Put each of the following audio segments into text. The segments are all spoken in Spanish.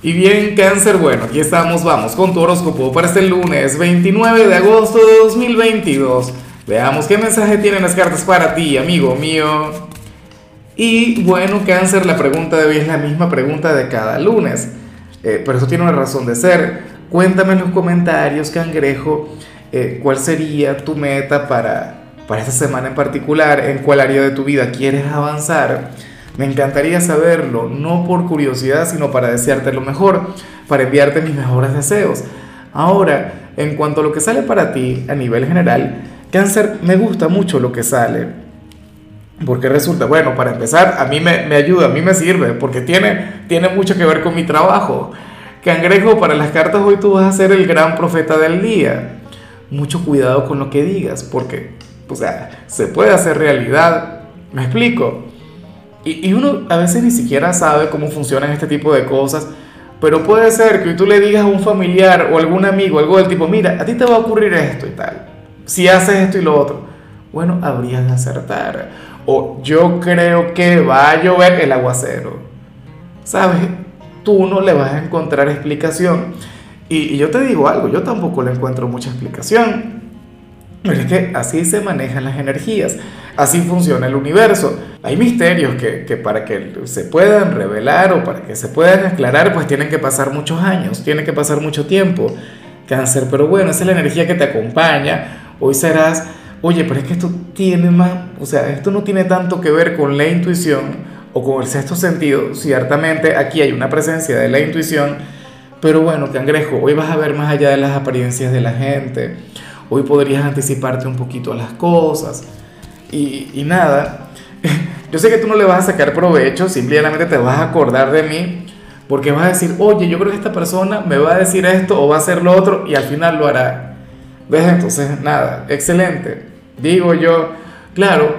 Y bien, cáncer, bueno, aquí estamos, vamos con tu horóscopo para este lunes 29 de agosto de 2022. Veamos qué mensaje tienen las cartas para ti, amigo mío. Y bueno, cáncer, la pregunta de hoy es la misma pregunta de cada lunes, eh, pero eso tiene una razón de ser. Cuéntame en los comentarios, cangrejo, eh, cuál sería tu meta para, para esta semana en particular, en cuál área de tu vida quieres avanzar me encantaría saberlo, no por curiosidad, sino para desearte lo mejor, para enviarte mis mejores deseos. Ahora, en cuanto a lo que sale para ti a nivel general, cáncer, me gusta mucho lo que sale. Porque resulta, bueno, para empezar, a mí me, ayuda, a mí me sirve, porque tiene, tiene mucho que ver con mi trabajo. Cangrejo, para las cartas hoy tú vas a ser el gran profeta del día. Mucho cuidado con lo que digas, porque, o sea, se puede hacer realidad. ¿Me explico? Y, uno a veces ni siquiera sabe cómo funcionan este tipo de cosas, pero puede ser que tú le digas a un familiar o algún amigo algo del tipo, mira, a ti te va a ocurrir esto y tal, si haces esto y lo otro, bueno, habrías de acertar. O yo creo que va a llover el aguacero. ¿Sabes? Tú no le vas a encontrar explicación. Y, y yo te digo algo, yo tampoco le encuentro mucha explicación. Pero es que así se manejan las energías, así funciona el universo. Hay misterios que, que, para que se puedan revelar o para que se puedan aclarar, pues tienen que pasar muchos años, tiene que pasar mucho tiempo. Cáncer, pero bueno, esa es la energía que te acompaña. Hoy serás, oye, pero es que esto tiene más, o sea, esto no tiene tanto que ver con la intuición o con el sexto sentido. Ciertamente aquí hay una presencia de la intuición, pero bueno, cangrejo, hoy vas a ver más allá de las apariencias de la gente Hoy podrías anticiparte un poquito a las cosas. Y, nada, yo sé que tú no le vas a sacar provecho, simplemente te vas a acordar de mí porque vas a decir, oye, yo creo que esta persona me va a decir esto o va a hacer lo otro y al final lo hará. ¿Ves? Entonces, nada, excelente. Digo yo, claro,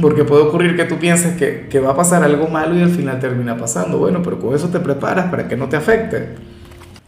porque puede ocurrir que tú pienses que, que va a pasar algo malo y al final termina pasando. Bueno, pero con eso te preparas para que no te afecte.